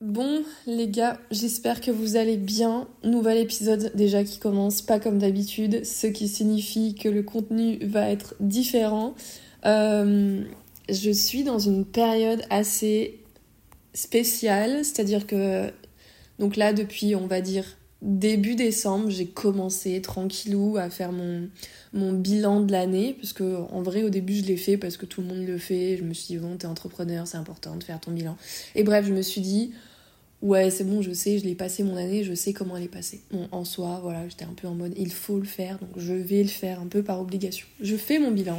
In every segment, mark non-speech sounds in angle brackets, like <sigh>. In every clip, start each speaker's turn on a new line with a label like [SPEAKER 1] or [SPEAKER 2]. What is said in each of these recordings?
[SPEAKER 1] Bon les gars, j'espère que vous allez bien. Nouvel épisode déjà qui commence pas comme d'habitude, ce qui signifie que le contenu va être différent. Euh, je suis dans une période assez spéciale, c'est-à-dire que donc là depuis on va dire début décembre, j'ai commencé tranquillou à faire mon, bilan de l'année, parce que en vrai au début je l'ai fait parce que tout le monde le fait, je me suis dit bon t'es entrepreneur, c'est important de faire ton bilan. Et bref, je me suis dit ouais c'est bon, je sais, je l'ai passé mon année, je sais comment elle est passée. En soi, voilà, j'étais un peu en mode il faut le faire, donc je vais le faire un peu par obligation. Je fais mon bilan,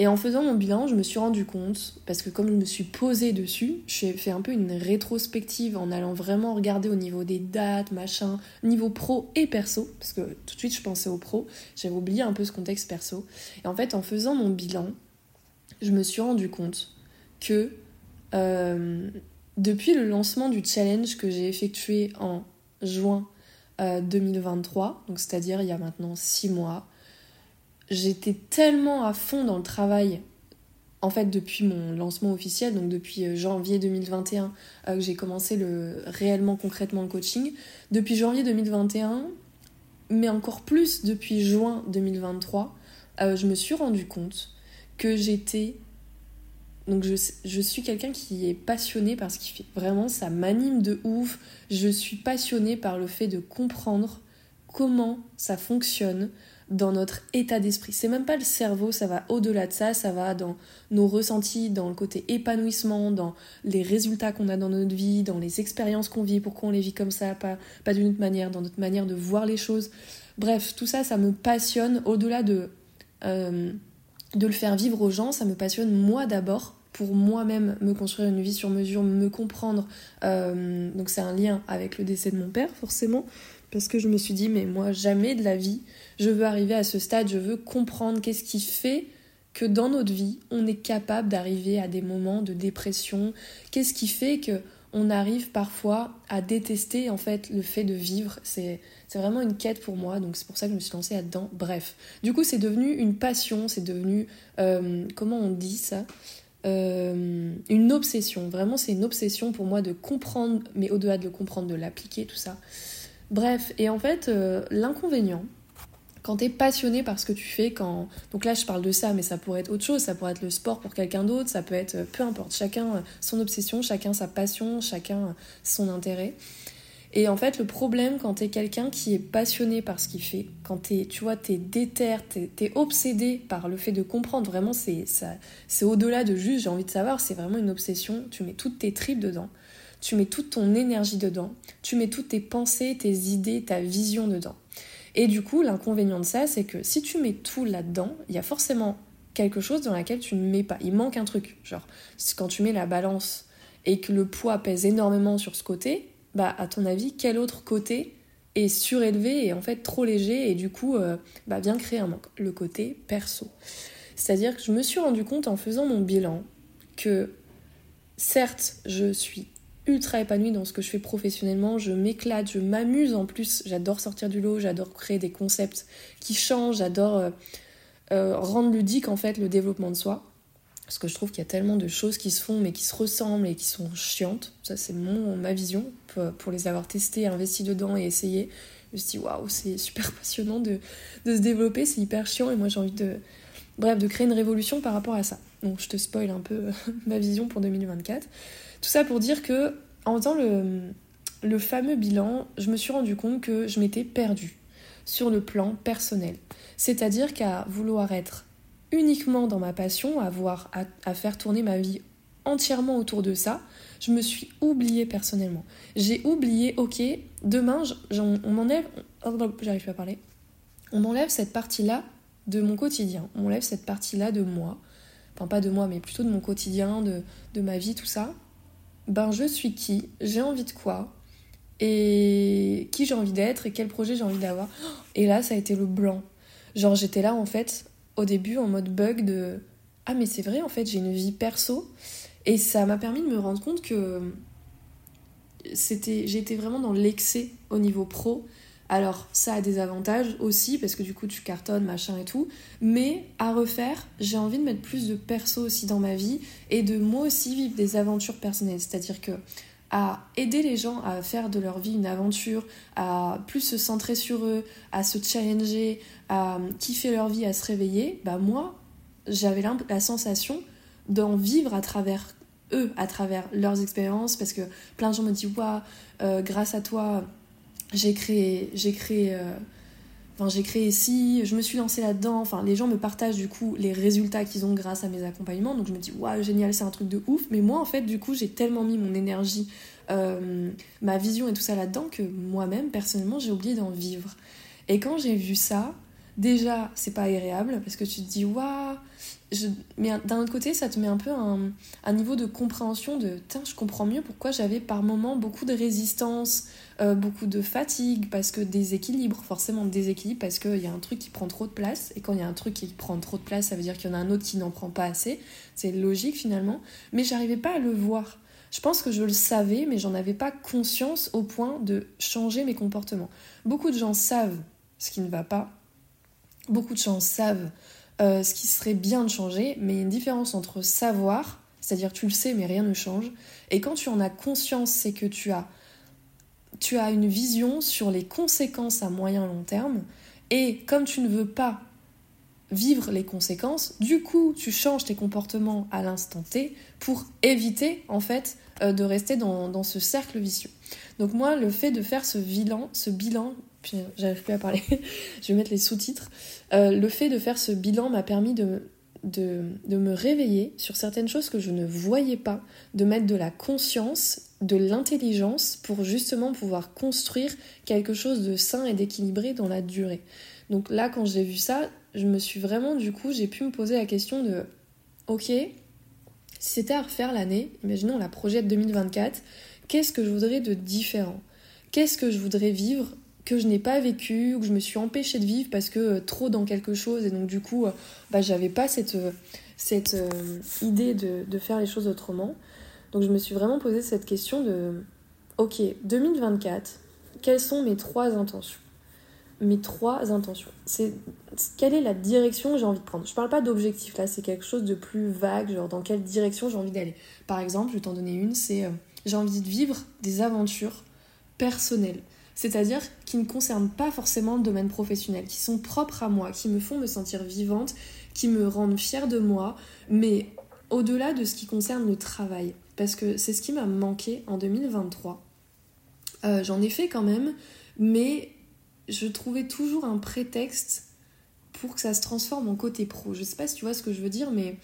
[SPEAKER 1] et en faisant mon bilan, je me suis rendu compte, parce que comme je me suis posée dessus, j'ai fait un peu une rétrospective en allant vraiment regarder au niveau des dates, machin, niveau pro et perso, parce que tout de suite je pensais au pro, j'avais oublié un peu ce contexte perso. Et en fait, en faisant mon bilan, je me suis rendu compte que euh, depuis le lancement du challenge que j'ai effectué en juin 2023, euh, donc c'est-à-dire il y a maintenant 6 mois, j'étais tellement à fond dans le travail en fait depuis mon lancement officiel, donc depuis euh, janvier 2021 euh, que j'ai commencé le, réellement concrètement le coaching, depuis janvier 2021, mais encore plus depuis juin 2023, euh, je me suis rendu compte que j'étais... Donc je, je suis quelqu'un qui est passionné par ce qu'il fait. Vraiment, ça m'anime de ouf. Je suis passionnée par le fait de comprendre comment ça fonctionne, dans notre état d'esprit. C'est même pas le cerveau, ça va au-delà de ça, ça va dans nos ressentis, dans le côté épanouissement, dans les résultats qu'on a dans notre vie, dans les expériences qu'on vit, pourquoi on les vit comme ça, pas, pas d'une autre manière, dans notre manière de voir les choses. Bref, tout ça, ça me passionne au-delà de, euh, de le faire vivre aux gens, ça me passionne moi d'abord pour moi-même me construire une vie sur mesure, me comprendre. Euh, donc c'est un lien avec le décès de mon père, forcément, parce que je me suis dit, mais moi, jamais de la vie, je veux arriver à ce stade, je veux comprendre qu'est-ce qui fait que dans notre vie, on est capable d'arriver à des moments de dépression, qu'est-ce qui fait que on arrive parfois à détester en fait le fait de vivre? C'est vraiment une quête pour moi, donc c'est pour ça que je me suis lancée là-dedans. Bref, du coup c'est devenu une passion, c'est devenu, euh, comment on dit ça? Euh, Une obsession. Vraiment c'est une obsession pour moi de comprendre, mais au-delà de le comprendre, de l'appliquer, tout ça. Bref, et en fait, euh, l'inconvénient, quand tu es passionné par ce que tu fais, quand... Donc là, je parle de ça, mais ça pourrait être autre chose, ça pourrait être le sport pour quelqu'un d'autre, ça peut être... Euh, peu importe, chacun son obsession, chacun sa passion, chacun son intérêt. Et en fait, le problème quand t'es quelqu'un qui est passionné par ce qu'il fait, quand t'es, tu vois, t'es déter, t'es, es obsédé par le fait de comprendre, vraiment, c'est, ça, c'est au-delà de juste j'ai envie de savoir, c'est vraiment une obsession, tu mets toutes tes tripes dedans tu mets toute ton énergie dedans, tu mets toutes tes pensées, tes idées, ta vision dedans. Et du coup, l'inconvénient de ça, c'est que si tu mets tout là-dedans, il y a forcément quelque chose dans laquelle tu ne mets pas. Il manque un truc. Genre, quand tu mets la balance et que le poids pèse énormément sur ce côté, bah, à ton avis, quel autre côté est surélevé et en fait trop léger et du coup, euh, bah, vient créer un manque? Le côté perso. C'est-à-dire que je me suis rendu compte en faisant mon bilan que certes, je suis ultra épanouie dans ce que je fais professionnellement, je m'éclate, je m'amuse en plus, j'adore sortir du lot, j'adore créer des concepts qui changent, j'adore euh, euh, rendre ludique en fait le développement de soi. Parce que je trouve qu'il y a tellement de choses qui se font mais qui se ressemblent et qui sont chiantes. Ça c'est ma vision pour, les avoir testées, investies dedans et essayé. Je me suis dit waouh c'est <laughs> super passionnant de, de se développer, c'est hyper chiant et moi j'ai envie de bref de créer une révolution par rapport à ça. Donc je te spoil un peu <laughs> ma vision pour 2024. Tout ça pour dire que en faisant le, le fameux bilan, je me suis rendu compte que je m'étais perdue sur le plan personnel. C'est-à-dire qu'à vouloir être uniquement dans ma passion, à, voir, à, faire tourner ma vie entièrement autour de ça, je me suis oubliée personnellement. J'ai oublié, ok, demain, on m'enlève, oh, j'arrive pas à parler, on enlève cette partie-là de mon quotidien, on enlève cette partie-là de moi, enfin pas de moi, mais plutôt de mon quotidien, de, de ma vie, tout ça, ben je suis qui, j'ai envie de quoi, et qui j'ai envie d'être, et quel projet j'ai envie d'avoir? Et là, ça a été le blanc. Genre, j'étais là, en fait, au début, en mode bug de Ah, mais c'est vrai, en fait, j'ai une vie perso. Et ça m'a permis de me rendre compte que c'était j'étais vraiment dans l'excès au niveau pro alors ça a des avantages aussi parce que du coup tu cartonnes, machin et tout. Mais à refaire, j'ai envie de mettre plus de perso aussi dans ma vie et de moi aussi vivre des aventures personnelles. C'est-à-dire que à aider les gens à faire de leur vie une aventure, à plus se centrer sur eux, à se challenger, à kiffer leur vie, à se réveiller, bah moi, j'avais la sensation d'en vivre à travers eux, à travers leurs expériences, parce que plein de gens me disent, waouh, grâce à toi, j'ai créé, j'ai créé, euh, enfin j'ai créé ici, je me suis lancée là-dedans. Enfin, les gens me partagent du coup les résultats qu'ils ont grâce à mes accompagnements. Donc je me dis waouh génial, c'est un truc de ouf. Mais moi en fait du coup j'ai tellement mis mon énergie, euh, ma vision et tout ça là-dedans que moi-même personnellement j'ai oublié d'en vivre. Et quand j'ai vu ça, déjà c'est pas agréable parce que tu te dis waouh mais d'un autre côté, ça te met un peu un, niveau de compréhension de tiens, je comprends mieux pourquoi j'avais par moments beaucoup de résistance, euh, beaucoup de fatigue, parce que déséquilibre, forcément déséquilibre, parce qu'il y a un truc qui prend trop de place, et quand il y a un truc qui prend trop de place, ça veut dire qu'il y en a un autre qui n'en prend pas assez. C'est logique finalement, mais j'arrivais pas à le voir. Je pense que je le savais, mais j'en avais pas conscience au point de changer mes comportements. Beaucoup de gens savent ce qui ne va pas, beaucoup de gens savent euh, ce qui serait bien de changer, mais il y a une différence entre savoir, c'est-à-dire tu le sais mais rien ne change, et quand tu en as conscience, c'est que tu as, une vision sur les conséquences à moyen long terme, et comme tu ne veux pas vivre les conséquences, du coup tu changes tes comportements à l'instant T pour éviter en fait euh, de rester dans, dans ce cercle vicieux. Donc moi le fait de faire ce bilan, ce bilan puis j'arrive plus à parler, <laughs> je vais mettre les sous-titres. Euh, le fait de faire ce bilan m'a permis de, de, de, me réveiller sur certaines choses que je ne voyais pas, de mettre de la conscience, de l'intelligence pour justement pouvoir construire quelque chose de sain et d'équilibré dans la durée. Donc là, quand j'ai vu ça, je me suis vraiment, du coup, j'ai pu me poser la question de, ok, si c'était à refaire l'année, imaginons la projette 2024, qu'est-ce que je voudrais de différent? Qu'est-ce que je voudrais vivre que je n'ai pas vécu ou que je me suis empêchée de vivre parce que euh, trop dans quelque chose. Et donc du coup euh, bah, j'avais pas cette, euh, cette idée de, de, faire les choses autrement. Donc je me suis vraiment posé cette question de ok 2024 quelles sont mes trois intentions? Mes trois intentions. C'est quelle est la direction que j'ai envie de prendre? Je parle pas d'objectif là. C'est quelque chose de plus vague genre dans quelle direction j'ai envie d'aller. Par exemple je vais t'en donner une c'est j'ai envie de vivre des aventures personnelles c'est-à-dire qui ne concernent pas forcément le domaine professionnel, qui sont propres à moi, qui me font me sentir vivante, qui me rendent fière de moi, mais au-delà de ce qui concerne le travail, parce que c'est ce qui m'a manqué en 2023. Euh, j'en ai fait quand même, mais je trouvais toujours un prétexte pour que ça se transforme en côté pro. Je sais pas si tu vois ce que je veux dire, mais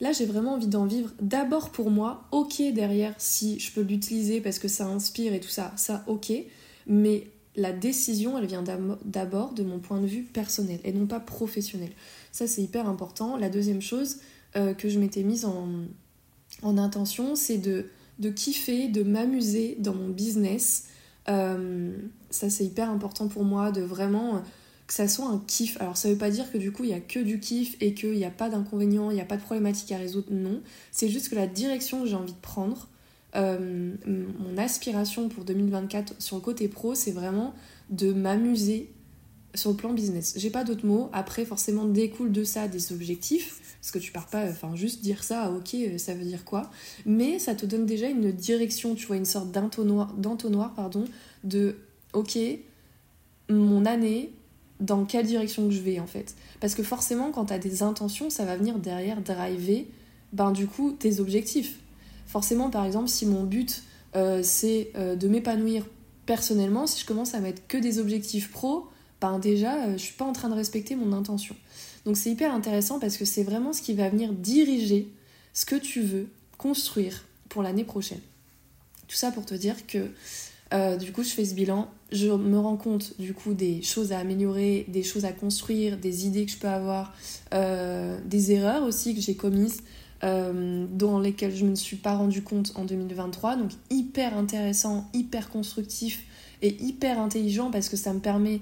[SPEAKER 1] là j'ai vraiment envie d'en vivre d'abord pour moi, ok derrière si je peux l'utiliser parce que ça inspire et tout ça, ça ok, mais la décision, elle vient d'abord de mon point de vue personnel et non pas professionnel. Ça, c'est hyper important. La deuxième chose euh, que je m'étais mise en, intention, c'est de, de kiffer, de m'amuser dans mon business. Euh, ça, c'est hyper important pour moi de vraiment euh, que ça soit un kiff. Alors, ça veut pas dire que du coup, il y a que du kiff et qu'il n'y a pas d'inconvénients, il n'y a pas de problématiques à résoudre. Non. C'est juste que la direction que j'ai envie de prendre, euh, mon aspiration pour 2024 sur le côté pro, c'est vraiment de m'amuser sur le plan business. J'ai pas d'autres mots. Après, forcément, découle de ça des objectifs. Parce que tu pars pas, enfin, juste dire ça, ah, ok, euh, ça veut dire quoi. Mais ça te donne déjà une direction, tu vois, une sorte d'entonnoir, pardon, de, ok, mon année, dans quelle direction que je vais, en fait. Parce que forcément, quand tu as des intentions, ça va venir derrière driver, ben, du coup, tes objectifs forcément, par exemple, si mon but euh, c'est euh, de m'épanouir personnellement, si je commence à mettre que des objectifs pro, ben déjà, euh, je suis pas en train de respecter mon intention. Donc c'est hyper intéressant parce que c'est vraiment ce qui va venir diriger ce que tu veux construire pour l'année prochaine. Tout ça pour te dire que du coup je fais ce bilan, je me rends compte du coup des choses à améliorer, des choses à construire, des idées que je peux avoir, des erreurs aussi que j'ai commises, euh, dans lesquels je ne me suis pas rendu compte en 2023. Donc hyper intéressant, hyper constructif et hyper intelligent parce que ça me permet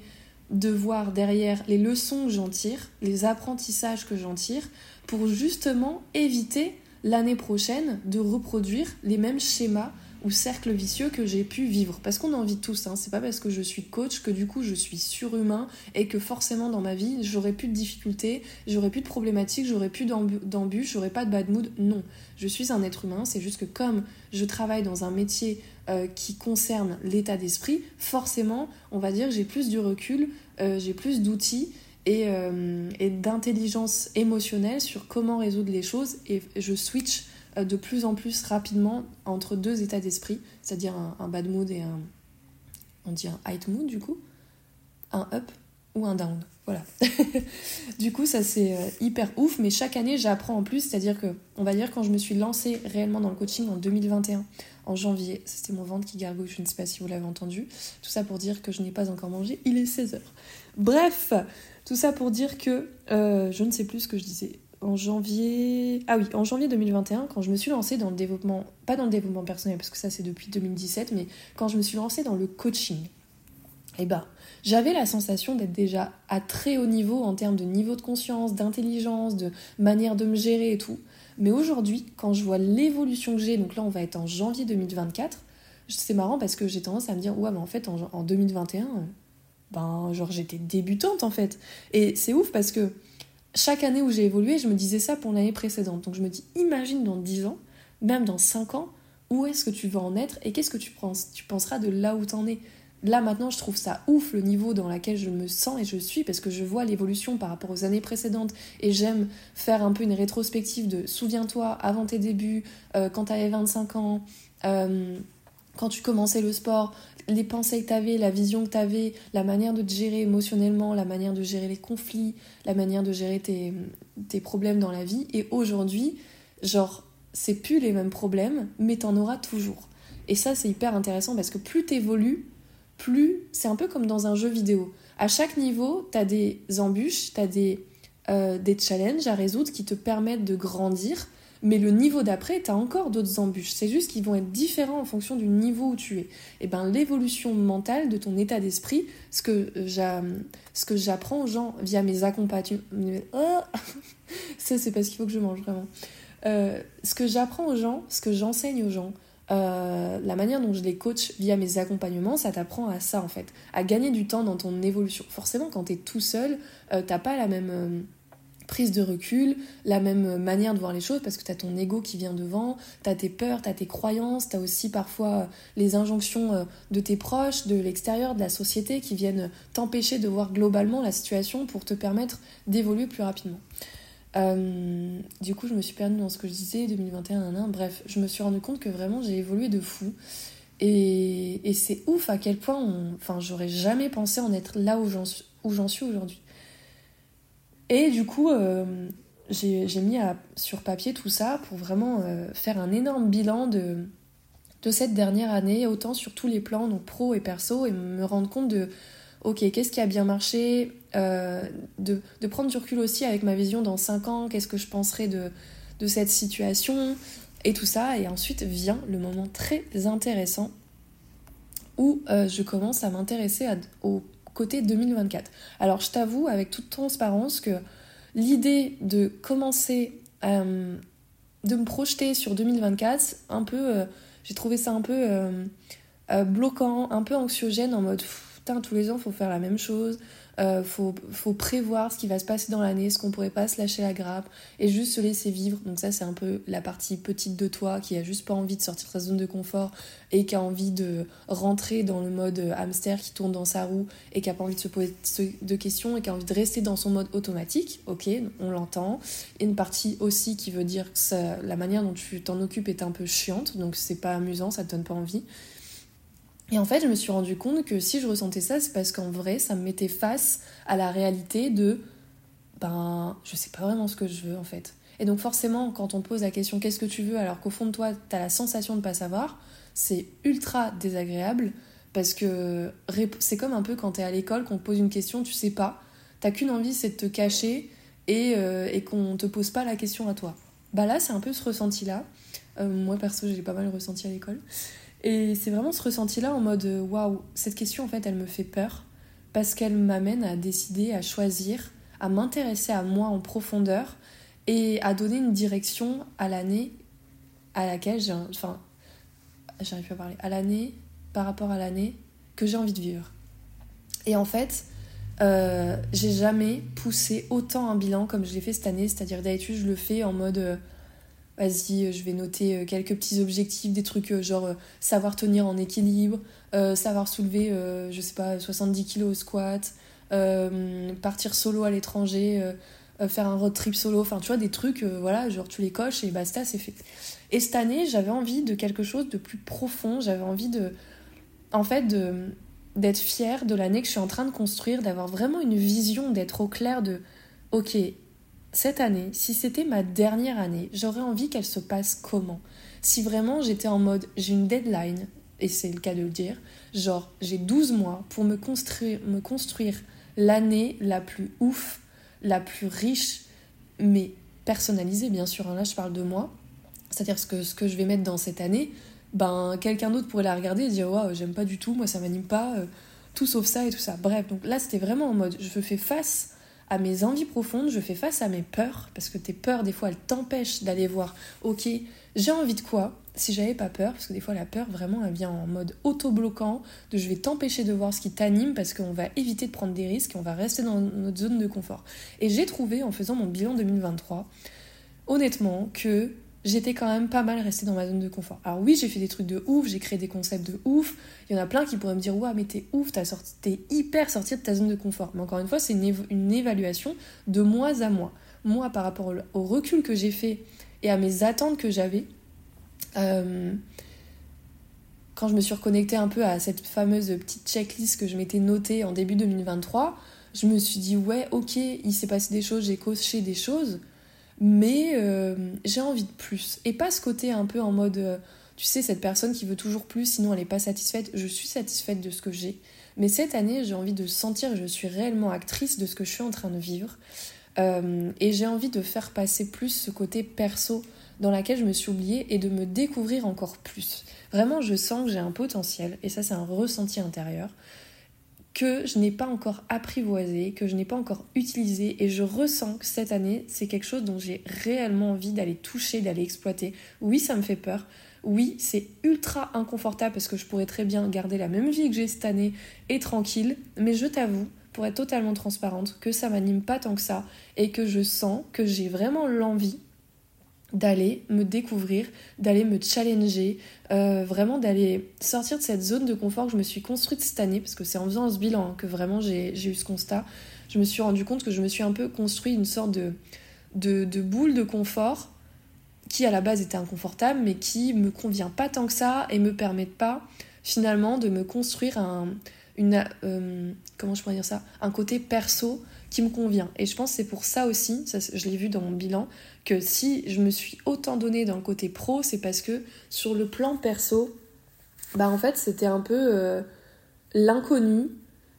[SPEAKER 1] de voir derrière les leçons que j'en tire, les apprentissages que j'en tire, pour justement éviter l'année prochaine de reproduire les mêmes schémas ou cercle vicieux que j'ai pu vivre. Parce qu'on en vit tous, hein. c'est pas parce que je suis coach que du coup je suis surhumain et que forcément dans ma vie j'aurais plus de difficultés, j'aurais plus de problématiques, j'aurais plus d'embûches, j'aurais pas de bad mood. Non, je suis un être humain, c'est juste que comme je travaille dans un métier euh, qui concerne l'état d'esprit, forcément on va dire j'ai plus du recul, euh, j'ai plus d'outils. Et, euh, et d'intelligence émotionnelle sur comment résoudre les choses et je switch de plus en plus rapidement entre deux états d'esprit, c'est-à-dire un, bad mood et un. On dit un high mood du coup Un up ou un down. Voilà. <laughs> du coup, ça c'est euh, hyper ouf, mais chaque année j'apprends en plus, c'est-à-dire que, on va dire, quand je me suis lancée réellement dans le coaching en 2021, en janvier, c'était mon ventre qui gargouille, je ne sais pas si vous l'avez entendu. Tout ça pour dire que je n'ai pas encore mangé, il est 16h. Bref, tout ça pour dire que euh, je ne sais plus ce que je disais en janvier. Ah oui, en janvier 2021, quand je me suis lancée dans le développement, pas dans le développement personnel, parce que ça c'est depuis 2017, mais quand je me suis lancée dans le coaching, eh ben, j'avais la sensation d'être déjà à très haut niveau en termes de niveau de conscience, d'intelligence, de manière de me gérer et tout. Mais aujourd'hui, quand je vois l'évolution que j'ai, donc là on va être en janvier 2024, c'est marrant parce que j'ai tendance à me dire, ouais, mais en fait, en, en 2021, ben, genre j'étais débutante en fait. Et c'est ouf parce que chaque année où j'ai évolué, je me disais ça pour l'année précédente. Donc je me dis, imagine dans 10 ans, même dans 5 ans, où est-ce que tu vas en être et qu'est-ce que tu, penses, tu penseras de là où t'en es. Là maintenant, je trouve ça ouf le niveau dans lequel je me sens et je suis parce que je vois l'évolution par rapport aux années précédentes et j'aime faire un peu une rétrospective de souviens-toi avant tes débuts, euh, quand t'avais 25 ans, euh, quand tu commençais le sport, les pensées que tu avais, la vision que tu avais, la manière de te gérer émotionnellement, la manière de gérer les conflits, la manière de gérer tes, tes problèmes dans la vie. Et aujourd'hui, genre, c'est plus les mêmes problèmes, mais t'en auras toujours. Et ça, c'est hyper intéressant parce que plus t'évolues, plus c'est un peu comme dans un jeu vidéo. À chaque niveau, t'as des embûches, t'as des, euh, des challenges à résoudre qui te permettent de grandir mais le niveau d'après, tu as encore d'autres embûches. C'est juste qu'ils vont être différents en fonction du niveau où tu es. Et ben l'évolution mentale de ton état d'esprit, ce que j'apprends aux gens via mes accompagnements... Oh <laughs> Ça, c'est parce qu'il faut que je mange vraiment. Euh, ce que j'apprends aux gens, ce que j'enseigne aux gens, euh, la manière dont je les coach via mes accompagnements, ça t'apprend à ça en fait, à gagner du temps dans ton évolution. Forcément, quand tu es tout seul, euh, t'as pas la même prise de recul, la même manière de voir les choses, parce que tu as ton ego qui vient devant, tu as tes peurs, tu as tes croyances, tu as aussi parfois euh, les injonctions euh, de tes proches, de l'extérieur, de la société, qui viennent t'empêcher de voir globalement la situation pour te permettre d'évoluer plus rapidement. Euh, du coup, je me suis perdue dans ce que je disais, 2021, bref, je me suis rendu compte que vraiment j'ai évolué de fou. Et, et c'est ouf à quel point, enfin, j'aurais jamais pensé en être là où j'en suis aujourd'hui. Et du coup, euh, j'ai mis sur papier tout ça pour vraiment euh, faire un énorme bilan de, cette dernière année, autant sur tous les plans, donc pro et perso, et me rendre compte de, ok, qu'est-ce qui a bien marché, euh, de, prendre du recul aussi avec ma vision dans 5 ans, qu'est-ce que je penserais de, de cette situation, et tout ça. Et ensuite vient le moment très intéressant où je commence à m'intéresser au côté 2024. Alors je t'avoue avec toute transparence que l'idée de commencer euh, de me projeter sur 2024, un peu, euh, j'ai trouvé ça un peu euh, bloquant, un peu anxiogène en mode putain tous les ans faut faire la même chose, euh, faut, faut, prévoir ce qui va se passer dans l'année, ce qu'on pourrait pas se lâcher la grappe et juste se laisser vivre. Donc ça c'est un peu la partie petite de toi qui a juste pas envie de sortir de sa zone de confort et qui a envie de rentrer dans le mode hamster qui tourne dans sa roue et qui a pas envie de se poser de questions et qui a envie de rester dans son mode automatique. Ok, on l'entend. Et une partie aussi qui veut dire que la manière dont tu t'en occupes est un peu chiante, donc c'est pas amusant, ça te donne pas envie. Et en fait, je me suis rendu compte que si je ressentais ça, c'est parce qu'en vrai, ça me mettait face à la réalité de ben, je sais pas vraiment ce que je veux en fait. Et donc, forcément, quand on pose la question qu'est-ce que tu veux, alors qu'au fond de toi, t'as la sensation de pas savoir, c'est ultra désagréable parce que c'est comme un peu quand t'es à l'école, qu'on te pose une question, tu sais pas, t'as qu'une envie, c'est de te cacher et, euh, et qu'on te pose pas la question à toi. Bah là, c'est un peu ce ressenti-là. Euh, moi, perso, j'ai pas mal ressenti à l'école. Et c'est vraiment ce ressenti-là en mode euh, waouh, cette question en fait elle me fait peur parce qu'elle m'amène à décider, à choisir, à m'intéresser à moi en profondeur et à donner une direction à l'année à laquelle j'ai. Enfin, j'arrive plus à parler, à l'année, par rapport à l'année que j'ai envie de vivre. Et en fait, euh, j'ai jamais poussé autant un bilan comme je l'ai fait cette année, c'est-à-dire d'habitude je le fais en mode euh, vas-y, je vais noter quelques petits objectifs, des trucs genre savoir tenir en équilibre, savoir soulever, je sais pas, 70 kilos au squat, partir solo à l'étranger, faire un road trip solo, enfin tu vois, des trucs, voilà, genre tu les coches et basta, c'est fait. Et cette année, j'avais envie de quelque chose de plus profond, j'avais envie de. En fait, d'être fière de l'année que je suis en train de construire, d'avoir vraiment une vision, d'être au clair de ok, cette année, si c'était ma dernière année, j'aurais envie qu'elle se passe comment? Si vraiment j'étais en mode j'ai une deadline, et c'est le cas de le dire, genre j'ai 12 mois pour me construire, me construire l'année la plus ouf, la plus riche, mais personnalisée bien sûr, hein, là je parle de moi, c'est-à-dire ce que, ce que je vais mettre dans cette année, ben quelqu'un d'autre pourrait la regarder et dire waouh, j'aime pas du tout, moi ça m'anime pas, euh, tout sauf ça et tout ça. Bref, donc là c'était vraiment en mode je fais face à mes envies profondes, je fais face à mes peurs, parce que tes peurs, des fois, elles t'empêchent d'aller voir, ok, j'ai envie de quoi Si j'avais pas peur, parce que des fois, la peur, vraiment, elle vient en mode auto-bloquant, de je vais t'empêcher de voir ce qui t'anime, parce qu'on va éviter de prendre des risques et on va rester dans notre zone de confort. Et j'ai trouvé, en faisant mon bilan 2023, honnêtement, que j'étais quand même pas mal restée dans ma zone de confort. Alors oui, j'ai fait des trucs de ouf, j'ai créé des concepts de ouf. Il y en a plein qui pourraient me dire ouais, mais t'es ouf, t'es hyper sorti de ta zone de confort. Mais encore une fois, c'est une, évaluation de mois à mois. Moi, par rapport au, recul que j'ai fait et à mes attentes que j'avais, euh, quand je me suis reconnectée un peu à cette fameuse petite checklist que je m'étais notée en début 2023, je me suis dit ouais, ok, il s'est passé des choses, j'ai coché des choses mais euh, j'ai envie de plus. Et pas ce côté un peu en mode, euh, tu sais, cette personne qui veut toujours plus, sinon elle n'est pas satisfaite. Je suis satisfaite de ce que j'ai. Mais cette année, j'ai envie de sentir que je suis réellement actrice de ce que je suis en train de vivre. Euh, et j'ai envie de faire passer plus ce côté perso dans laquelle je me suis oubliée et de me découvrir encore plus. Vraiment, je sens que j'ai un potentiel, et ça c'est un ressenti intérieur, que je n'ai pas encore apprivoisé, que je n'ai pas encore utilisé et je ressens que cette année c'est quelque chose dont j'ai réellement envie d'aller toucher, d'aller exploiter. Oui, ça me fait peur. Oui, c'est ultra inconfortable parce que je pourrais très bien garder la même vie que j'ai cette année et tranquille, mais je t'avoue, pour être totalement transparente, que ça m'anime pas tant que ça et que je sens que j'ai vraiment l'envie d'aller me découvrir, d'aller me challenger, euh, vraiment d'aller sortir de cette zone de confort que je me suis construite cette année, parce que c'est en faisant ce bilan que vraiment j'ai eu ce constat. Je me suis rendu compte que je me suis un peu construit une sorte de, boule de confort qui à la base était inconfortable, mais qui me convient pas tant que ça et me permettent pas finalement de me construire un, euh, comment je pourrais dire ça, un côté perso qui me convient. Et je pense c'est pour ça aussi, je l'ai vu dans mon bilan, que si je me suis autant donné dans le côté pro, c'est parce que sur le plan perso, bah en fait c'était un peu euh, l'inconnu.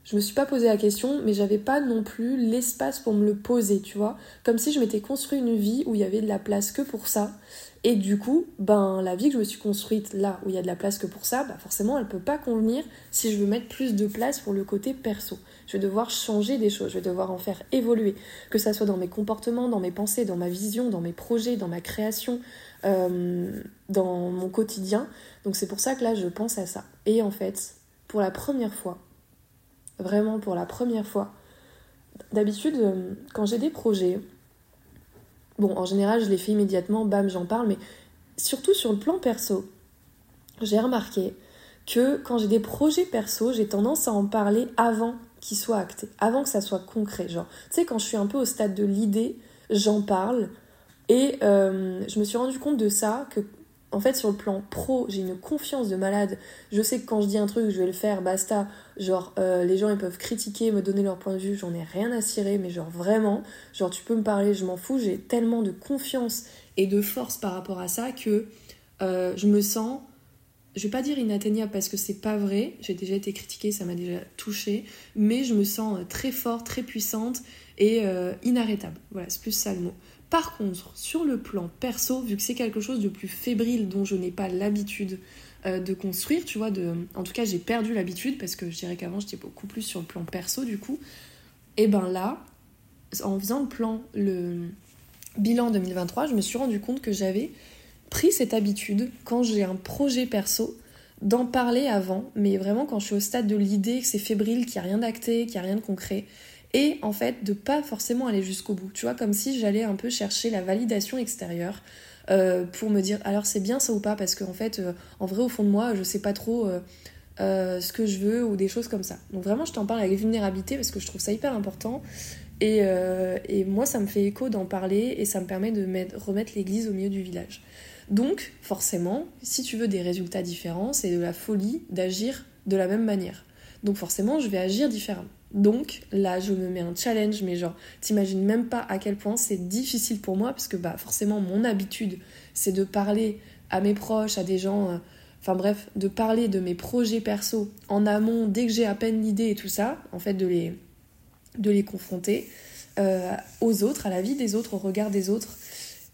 [SPEAKER 1] Je me suis pas posé la question, mais j'avais pas non plus l'espace pour me le poser, tu vois. Comme si je m'étais construit une vie où il y avait de la place que pour ça. Et du coup, ben la vie que je me suis construite là où il y a de la place que pour ça, bah forcément elle peut pas convenir si je veux mettre plus de place pour le côté perso. Je vais devoir changer des choses, je vais devoir en faire évoluer, que ça soit dans mes comportements, dans mes pensées, dans ma vision, dans mes projets, dans ma création, euh, dans mon quotidien. Donc c'est pour ça que là je pense à ça. Et en fait, pour la première fois, vraiment pour la première fois, d'habitude euh, quand j'ai des projets, Bon, en général, je les fais immédiatement, bam, j'en parle, mais surtout sur le plan perso, j'ai remarqué que quand j'ai des projets perso, j'ai tendance à en parler avant qu'ils soient actés, avant que ça soit concret. Genre, tu sais, quand je suis un peu au stade de l'idée, j'en parle. Et euh, je me suis rendu compte de ça, que en fait, sur le plan pro, j'ai une confiance de malade. Je sais que quand je dis un truc, je vais le faire, basta. Genre, euh, les gens, ils peuvent critiquer, me donner leur point de vue, j'en ai rien à cirer, mais genre vraiment, genre, tu peux me parler, je m'en fous. J'ai tellement de confiance et de force par rapport à ça que euh, je me sens, je vais pas dire inatteignable parce que c'est pas vrai, j'ai déjà été critiquée, ça m'a déjà touchée, mais je me sens très forte, très puissante et euh, inarrêtable. Voilà, c'est plus ça le mot. Par contre, sur le plan perso, vu que c'est quelque chose de plus fébrile dont je n'ai pas l'habitude euh, de construire, tu vois, de... en tout cas j'ai perdu l'habitude parce que je dirais qu'avant j'étais beaucoup plus sur le plan perso du coup, et ben là, en faisant le plan, le bilan 2023, je me suis rendu compte que j'avais pris cette habitude quand j'ai un projet perso d'en parler avant, mais vraiment quand je suis au stade de l'idée, que c'est fébrile, qu'il n'y a rien d'acté, qu'il n'y a rien de concret, et en fait de pas forcément aller jusqu'au bout. Tu vois, comme si j'allais un peu chercher la validation extérieure euh, pour me dire alors c'est bien ça ou pas, parce qu'en fait, euh, en vrai, au fond de moi, je sais pas trop euh, ce que je veux ou des choses comme ça. Donc vraiment, je t'en parle avec vulnérabilité parce que je trouve ça hyper important. Et, et moi, ça me fait écho d'en parler et ça me permet de mettre, remettre l'église au milieu du village. Donc, forcément, si tu veux des résultats différents, c'est de la folie d'agir de la même manière. Donc, forcément, je vais agir différemment. Donc, là, je me mets un challenge, mais genre, t'imagines même pas à quel point c'est difficile pour moi, parce que, bah, forcément, mon habitude, c'est de parler à mes proches, à des gens. Euh, enfin bref, de parler de mes projets perso en amont, dès que j'ai à peine l'idée et tout ça, en fait, de les, de les confronter euh, aux autres, à la vie des autres, au regard des autres.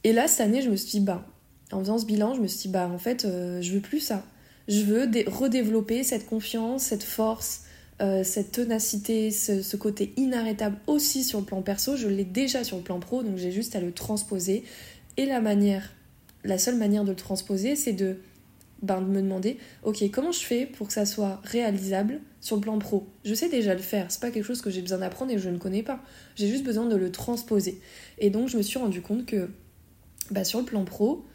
[SPEAKER 1] Et là, cette année, je me suis dit, bah, en faisant ce bilan, je me suis dit, bah en fait, euh, je veux plus ça. Je veux redévelopper cette confiance, cette force, euh, cette ténacité, ce, côté inarrêtable aussi sur le plan perso. Je l'ai déjà sur le plan pro, donc j'ai juste à le transposer. Et la manière, la seule manière de le transposer, c'est de, ben, de me demander, ok, comment je fais pour que ça soit réalisable sur le plan pro? Je sais déjà le faire, c'est pas quelque chose que j'ai besoin d'apprendre et que je ne connais pas. J'ai juste besoin de le transposer. Et donc je me suis rendu compte que bah, sur le plan pro,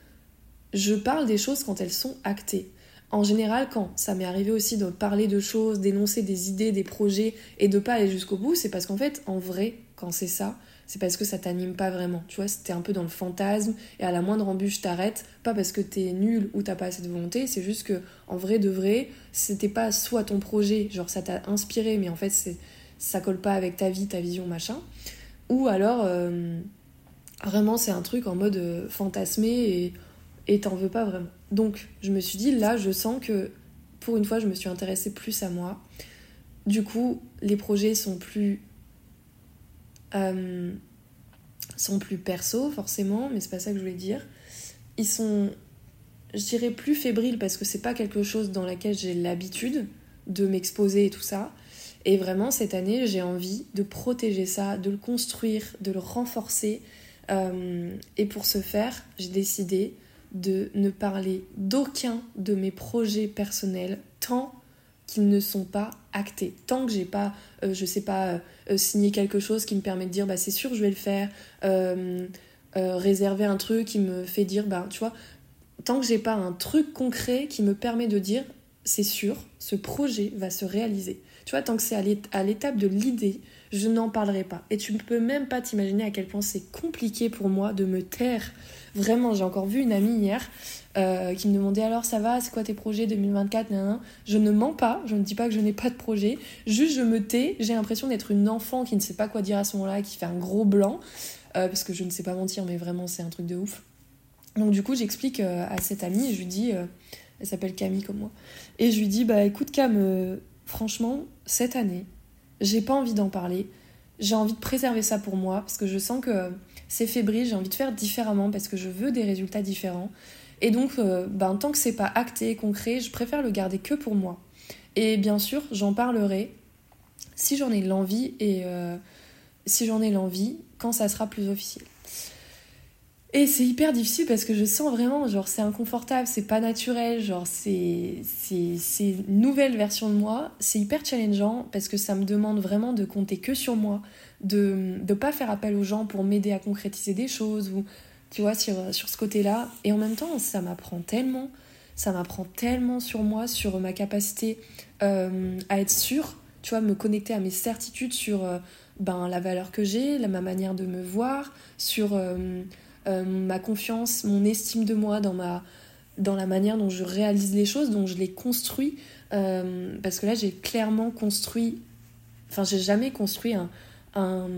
[SPEAKER 1] je parle des choses quand elles sont actées. En général, quand ça m'est arrivé aussi de parler de choses, d'énoncer des idées, des projets et de pas aller jusqu'au bout, c'est parce qu'en fait, en vrai, quand c'est ça, c'est parce que ça t'anime pas vraiment. Tu vois, c'était un peu dans le fantasme et à la moindre embûche, t'arrêtes. Pas parce que t'es nul ou t'as pas assez de volonté, c'est juste que en vrai de vrai, c'était pas soit ton projet, genre ça t'a inspiré, mais en fait c'est ça colle pas avec ta vie, ta vision, machin. Ou alors euh, vraiment c'est un truc en mode euh, fantasmé et et t'en veux pas vraiment. Donc je me suis dit, là, je sens que pour une fois, je me suis intéressée plus à moi. Du coup, les projets sont plus. Euh, sont plus perso, forcément, mais c'est pas ça que je voulais dire. Ils sont, je dirais, plus fébriles parce que c'est pas quelque chose dans laquelle j'ai l'habitude de m'exposer et tout ça. Et vraiment, cette année, j'ai envie de protéger ça, de le construire, de le renforcer. Euh, et pour ce faire, j'ai décidé de ne parler d'aucun de mes projets personnels tant qu'ils ne sont pas actés. Tant que j'ai pas, euh, je sais pas, euh, signé quelque chose qui me permet de dire bah c'est sûr je vais le faire, euh, réserver un truc qui me fait dire bah tu vois, tant que j'ai pas un truc concret qui me permet de dire c'est sûr, ce projet va se réaliser. Tu vois, tant que c'est à l'étape de l'idée, je n'en parlerai pas. Et tu ne peux même pas t'imaginer à quel point c'est compliqué pour moi de me taire Vraiment, j'ai encore vu une amie hier euh, qui me demandait alors ça va, c'est quoi tes projets 2024 Je ne mens pas, je ne dis pas que je n'ai pas de projet, juste je me tais, j'ai l'impression d'être une enfant qui ne sait pas quoi dire à ce moment-là, qui fait un gros blanc, euh, parce que je ne sais pas mentir, mais vraiment c'est un truc de ouf. Donc du coup j'explique euh, à cette amie, je lui dis, elle s'appelle Camille comme moi, et je lui dis bah écoute Cam, franchement cette année, j'ai pas envie d'en parler, j'ai envie de préserver ça pour moi, parce que je sens que c'est fébrile, j'ai envie de faire différemment parce que je veux des résultats différents. Et donc, euh, ben, tant que c'est pas acté, concret, je préfère le garder que pour moi. Et bien sûr, j'en parlerai si j'en ai l'envie et euh, si j'en ai l'envie quand ça sera plus officiel. Et c'est hyper difficile parce que je sens vraiment, genre, c'est inconfortable, c'est pas naturel, genre, c'est, une nouvelle version de moi. C'est hyper challengeant parce que ça me demande vraiment de compter que sur moi, de ne pas faire appel aux gens pour m'aider à concrétiser des choses ou, tu vois, sur, sur ce côté-là. Et en même temps, ça m'apprend tellement, ça m'apprend tellement sur moi, sur ma capacité euh, à être sûre, tu vois, me connecter à mes certitudes sur euh, ben, la valeur que j'ai, ma manière de me voir, sur. Euh, euh, ma confiance, mon estime de moi, dans, ma, dans la manière dont je réalise les choses, dont je les construis. Euh, parce que là, j'ai clairement construit, enfin, j'ai jamais construit un,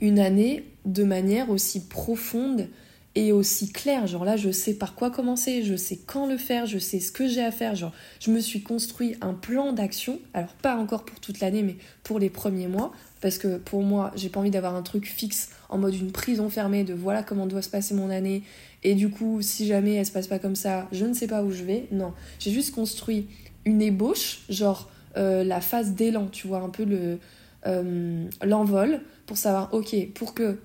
[SPEAKER 1] une année de manière aussi profonde et aussi claire. Genre là, je sais par quoi commencer, je sais quand le faire, je sais ce que j'ai à faire. Genre, je me suis construit un plan d'action. Alors, pas encore pour toute l'année, mais pour les premiers mois. Parce que pour moi, j'ai pas envie d'avoir un truc fixe en mode une prison fermée de voilà comment doit se passer mon année. Et du coup, si jamais elle se passe pas comme ça, je ne sais pas où je vais. Non, j'ai juste construit une ébauche, genre euh, la phase d'élan, tu vois, un peu le euh, l'envol, pour savoir, ok, pour que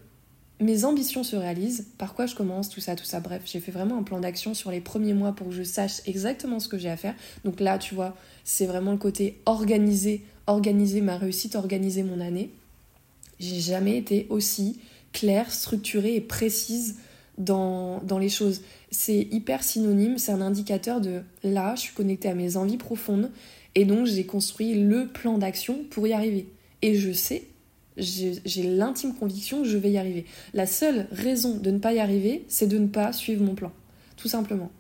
[SPEAKER 1] mes ambitions se réalisent, par quoi je commence, tout ça, tout ça. Bref, j'ai fait vraiment un plan d'action sur les premiers mois pour que je sache exactement ce que j'ai à faire. Donc là, tu vois, c'est vraiment le côté organiser, organiser ma réussite, organiser mon année. J'ai jamais été aussi claire, structurée et précise dans, dans les choses. C'est hyper synonyme, c'est un indicateur de là, je suis connectée à mes envies profondes et donc j'ai construit le plan d'action pour y arriver. Et je sais j'ai l'intime conviction que je vais y arriver. La seule raison de ne pas y arriver, c'est de ne pas suivre mon plan, tout simplement.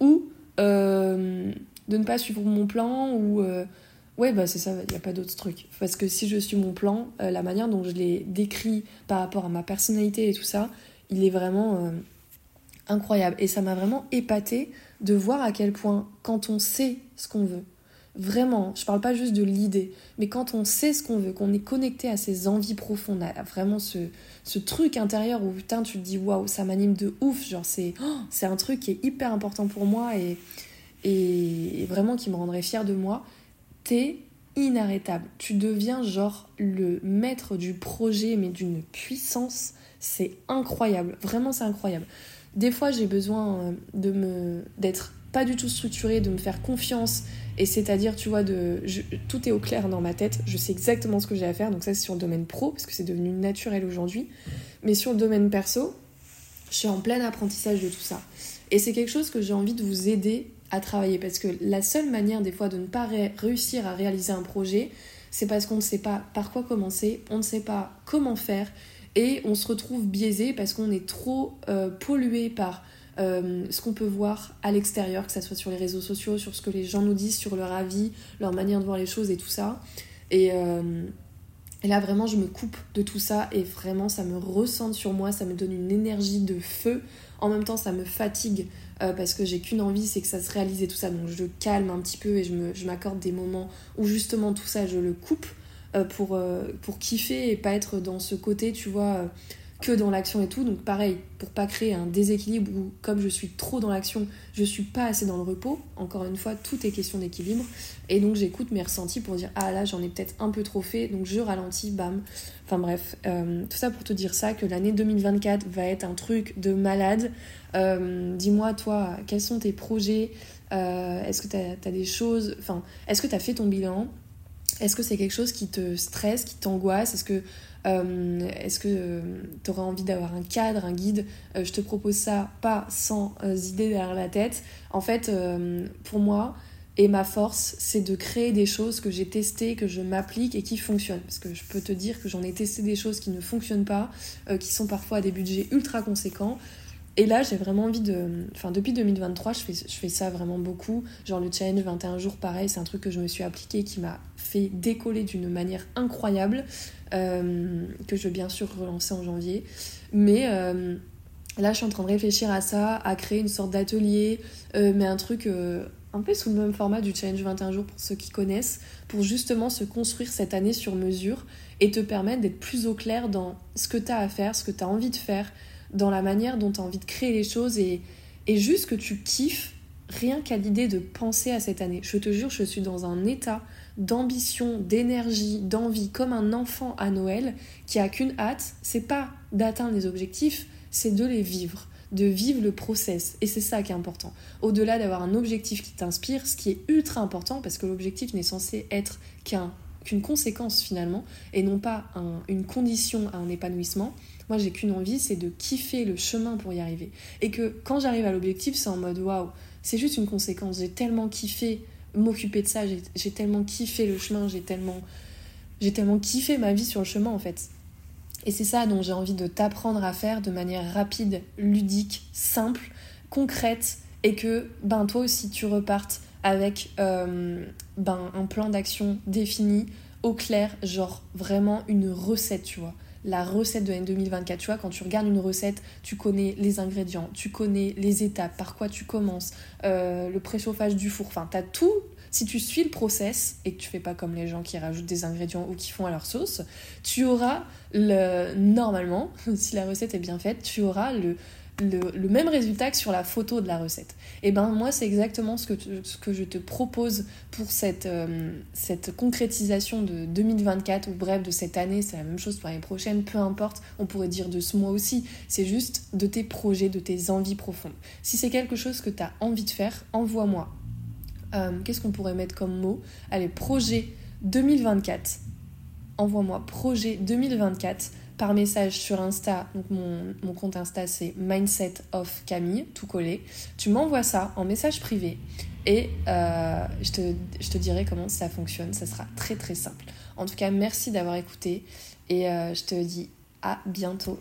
[SPEAKER 1] Ou euh, de ne pas suivre mon plan, ou... Euh, ouais, bah c'est ça, il n'y a pas d'autre truc. Parce que si je suis mon plan, euh, la manière dont je l'ai décrit par rapport à ma personnalité et tout ça, il est vraiment incroyable. Et ça m'a vraiment épaté de voir à quel point, quand on sait ce qu'on veut, Vraiment, je parle pas juste de l'idée, mais quand on sait ce qu'on veut, qu'on est connecté à ses envies profondes, à vraiment ce, ce truc intérieur où putain tu te dis waouh, ça m'anime de ouf, genre c'est oh, c'est un truc qui est hyper important pour moi et, et vraiment qui me rendrait fière de moi, t'es inarrêtable. Tu deviens genre le maître du projet, mais d'une puissance, c'est incroyable, vraiment c'est incroyable. Des fois j'ai besoin euh, de me d'être pas du tout structuré, de me faire confiance, et c'est-à-dire, tu vois, tout est au clair dans ma tête, je sais exactement ce que j'ai à faire, donc ça c'est sur le domaine pro, parce que c'est devenu naturel aujourd'hui. Mais sur le domaine perso, je suis en plein apprentissage de tout ça. Et c'est quelque chose que j'ai envie de vous aider à travailler, parce que la seule manière des fois de ne pas réussir à réaliser un projet, c'est parce qu'on ne sait pas par quoi commencer, on ne sait pas comment faire, et on se retrouve biaisé parce qu'on est trop euh, pollué par euh, ce qu'on peut voir à l'extérieur, que ce soit sur les réseaux sociaux, sur ce que les gens nous disent, sur leur avis, leur manière de voir les choses et tout ça. Et, euh, là, vraiment, je me coupe de tout ça et vraiment, ça me ressente sur moi, ça me donne une énergie de feu. En même temps, ça me fatigue euh, parce que j'ai qu'une envie, c'est que ça se réalise et tout ça. Donc, je calme un petit peu et je m'accorde des moments où justement tout ça, je le coupe pour, pour kiffer et pas être dans ce côté, tu vois que dans l'action et tout. Donc pareil, pour pas créer un déséquilibre où comme je suis trop dans l'action, je suis pas assez dans le repos. Encore une fois, tout est question d'équilibre. Et donc j'écoute mes ressentis pour dire ah là j'en ai peut-être un peu trop fait, donc je ralentis, bam. Enfin bref, euh, tout ça pour te dire ça, que l'année 2024 va être un truc de malade. Euh, dis-moi toi, quels sont tes projets? Euh, Est-ce que tu as, des choses... Enfin, est-ce que tu as fait ton bilan? Est-ce que c'est quelque chose qui te stresse, qui t'angoisse? Est-ce que euh, euh, auras envie d'avoir un cadre, un guide? Euh, Je te propose ça pas sans idées derrière la tête. En fait, pour moi, et ma force, c'est de créer des choses que j'ai testées, que je m'applique et qui fonctionnent. Parce que je peux te dire que j'en ai testé des choses qui ne fonctionnent pas, qui sont parfois à des budgets ultra conséquents. Et là, j'ai vraiment envie de. Enfin, depuis 2023, je fais, ça vraiment beaucoup. Genre, le challenge 21 jours, pareil, c'est un truc que je me suis appliqué qui m'a fait décoller d'une manière incroyable, euh, que je vais bien sûr relancer en janvier. Mais euh, là, je suis en train de réfléchir à ça, à créer une sorte d'atelier, euh, mais un truc un peu sous le même format du challenge 21 jours pour ceux qui connaissent, pour justement se construire cette année sur mesure et te permettre d'être plus au clair dans ce que tu as à faire, ce que tu as envie de faire dans la manière dont tu as envie de créer les choses et, et juste que tu kiffes rien qu'à l'idée de penser à cette année. Je te jure, je suis dans un état d'ambition, d'énergie, d'envie, comme un enfant à Noël qui a qu'une hâte, c'est pas d'atteindre les objectifs, c'est de les vivre, de vivre le process. Et c'est ça qui est important. Au-delà d'avoir un objectif qui t'inspire, ce qui est ultra important, parce que l'objectif n'est censé être qu'une conséquence finalement, et non pas une condition à un épanouissement, moi, j'ai qu'une envie, c'est de kiffer le chemin pour y arriver. Et que quand j'arrive à l'objectif, c'est en mode waouh, c'est juste une conséquence. J'ai tellement kiffé m'occuper de ça, j'ai tellement kiffé le chemin, j'ai tellement, j'ai tellement kiffé ma vie sur le chemin en fait. Et c'est ça dont j'ai envie de t'apprendre à faire de manière rapide, ludique, simple, concrète, et que ben toi aussi tu repartes avec euh, ben, un plan d'action défini, au clair, genre vraiment une recette, tu vois la recette de l'année 2024. Tu vois, quand tu regardes une recette, tu connais les ingrédients, tu connais les étapes, par quoi tu commences, euh, le préchauffage du four. Enfin, tu as tout. Si tu suis le process et que tu fais pas comme les gens qui rajoutent des ingrédients ou qui font à leur sauce, tu auras le. Normalement, <laughs> si la recette est bien faite, tu auras le le, même résultat que sur la photo de la recette. Et ben moi c'est exactement ce que, ce que je te propose pour cette, euh, cette concrétisation de 2024 ou bref de cette année, c'est la même chose pour l'année prochaine, peu importe, on pourrait dire de ce mois aussi, c'est juste de tes projets, de tes envies profondes. Si c'est quelque chose que tu as envie de faire, envoie-moi. Euh, qu'est-ce qu'on pourrait mettre comme mot? Allez, projet 2024. Envoie-moi projet 2024 par message sur Insta. Donc mon, compte Insta c'est Mindset of Camille, tout collé. Tu m'envoies ça en message privé et euh, je, te, dirai comment ça fonctionne. Ça sera très très simple. En tout cas, merci d'avoir écouté et euh, je te dis à bientôt